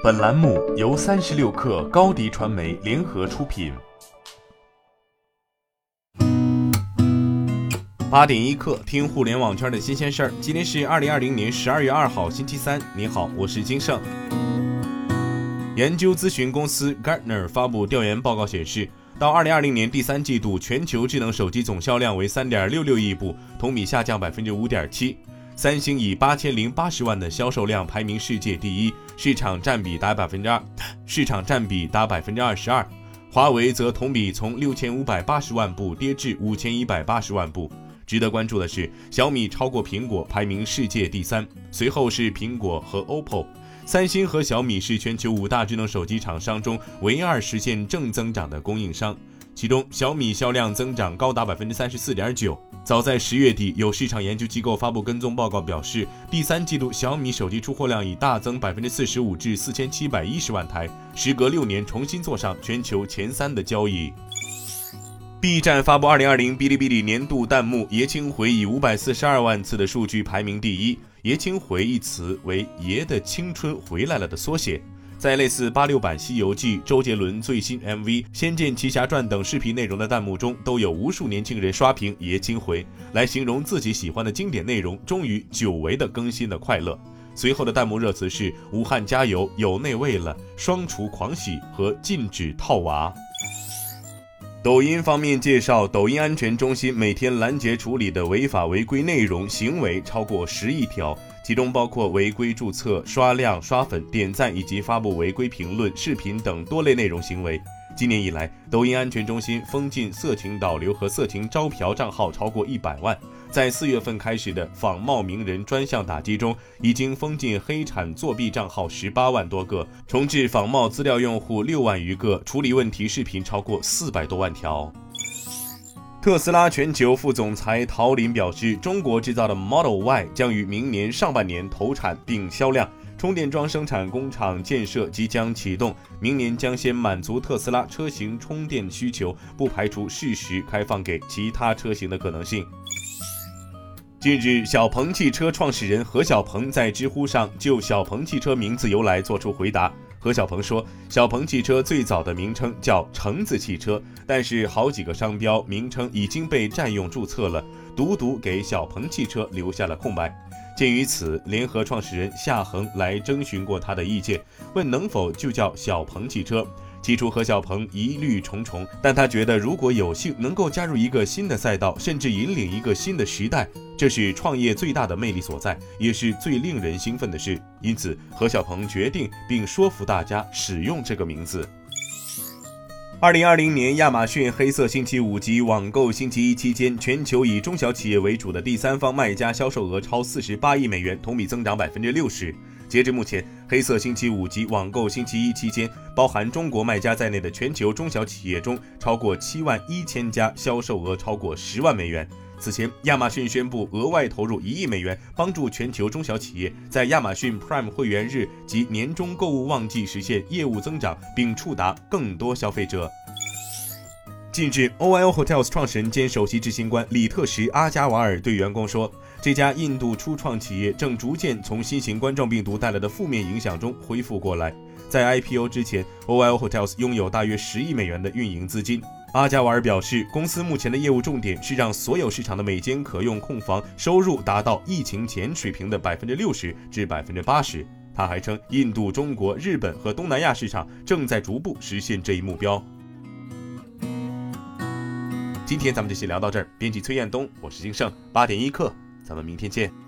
本栏目由三十六氪高低传媒联合出品。八点一刻，听互联网圈的新鲜事儿。今天是二零二零年十二月二号，星期三。你好，我是金盛。研究咨询公司 Gartner 发布调研报告显示，到二零二零年第三季度，全球智能手机总销量为三点六六亿部，同比下降百分之五点七。三星以八千零八十万的销售量排名世界第一，市场占比达百分之二，市场占比达百分之二十二。华为则同比从六千五百八十万部跌至五千一百八十万部。值得关注的是，小米超过苹果排名世界第三，随后是苹果和 OPPO。三星和小米是全球五大智能手机厂商中唯二实现正增长的供应商。其中，小米销量增长高达百分之三十四点九。早在十月底，有市场研究机构发布跟踪报告，表示第三季度小米手机出货量已大增百分之四十五至四千七百一十万台，时隔六年重新坐上全球前三的交易。B 站发布二零二零哔哩哔哩年度弹幕，爷青回以五百四十二万次的数据排名第一。爷青回一词为爷的青春回来了的缩写。在类似八六版《西游记》、周杰伦最新 MV《仙剑奇侠传》等视频内容的弹幕中，都有无数年轻人刷屏“爷青回”来形容自己喜欢的经典内容终于久违的更新的快乐。随后的弹幕热词是“武汉加油，有内味了”、“双厨狂喜”和“禁止套娃”。抖音方面介绍，抖音安全中心每天拦截处理的违法违规内容行为超过十亿条。其中包括违规注册、刷量、刷粉、点赞以及发布违规评论、视频等多类内容行为。今年以来，抖音安全中心封禁色情导流和色情招嫖账号超过一百万。在四月份开始的仿冒名人专项打击中，已经封禁黑产作弊账号十八万多个，重置仿冒资料用户六万余个，处理问题视频超过四百多万条。特斯拉全球副总裁陶林表示，中国制造的 Model Y 将于明年上半年投产并销量。充电桩生产工厂建设即将启动，明年将先满足特斯拉车型充电需求，不排除适时开放给其他车型的可能性。近日，小鹏汽车创始人何小鹏在知乎上就小鹏汽车名字由来作出回答。何小鹏说：“小鹏汽车最早的名称叫橙子汽车，但是好几个商标名称已经被占用注册了，独独给小鹏汽车留下了空白。”鉴于此，联合创始人夏恒来征询过他的意见，问能否就叫小鹏汽车。起初何小鹏疑虑重重，但他觉得如果有幸能够加入一个新的赛道，甚至引领一个新的时代，这是创业最大的魅力所在，也是最令人兴奋的事。因此，何小鹏决定并说服大家使用这个名字。二零二零年亚马逊黑色星期五及网购星期一期间，全球以中小企业为主的第三方卖家销售额超四十八亿美元，同比增长百分之六十。截至目前，黑色星期五及网购星期一期间，包含中国卖家在内的全球中小企业中，超过七万一千家销售额超过十万美元。此前，亚马逊宣布额外投入一亿美元，帮助全球中小企业在亚马逊 Prime 会员日及年终购物旺季实现业务增长，并触达更多消费者。近日，OYO Hotels 创始人兼首席执行官里特什·阿加瓦尔对员工说。这家印度初创企业正逐渐从新型冠状病毒带来的负面影响中恢复过来。在 IPO 之前，OYO Hotels 拥有大约十亿美元的运营资金。阿加瓦尔表示，公司目前的业务重点是让所有市场的每间可用空房收入达到疫情前水平的百分之六十至百分之八十。他还称，印度、中国、日本和东南亚市场正在逐步实现这一目标。今天咱们就先聊到这儿。编辑崔彦东，我是金盛，八点一刻。咱们明天见。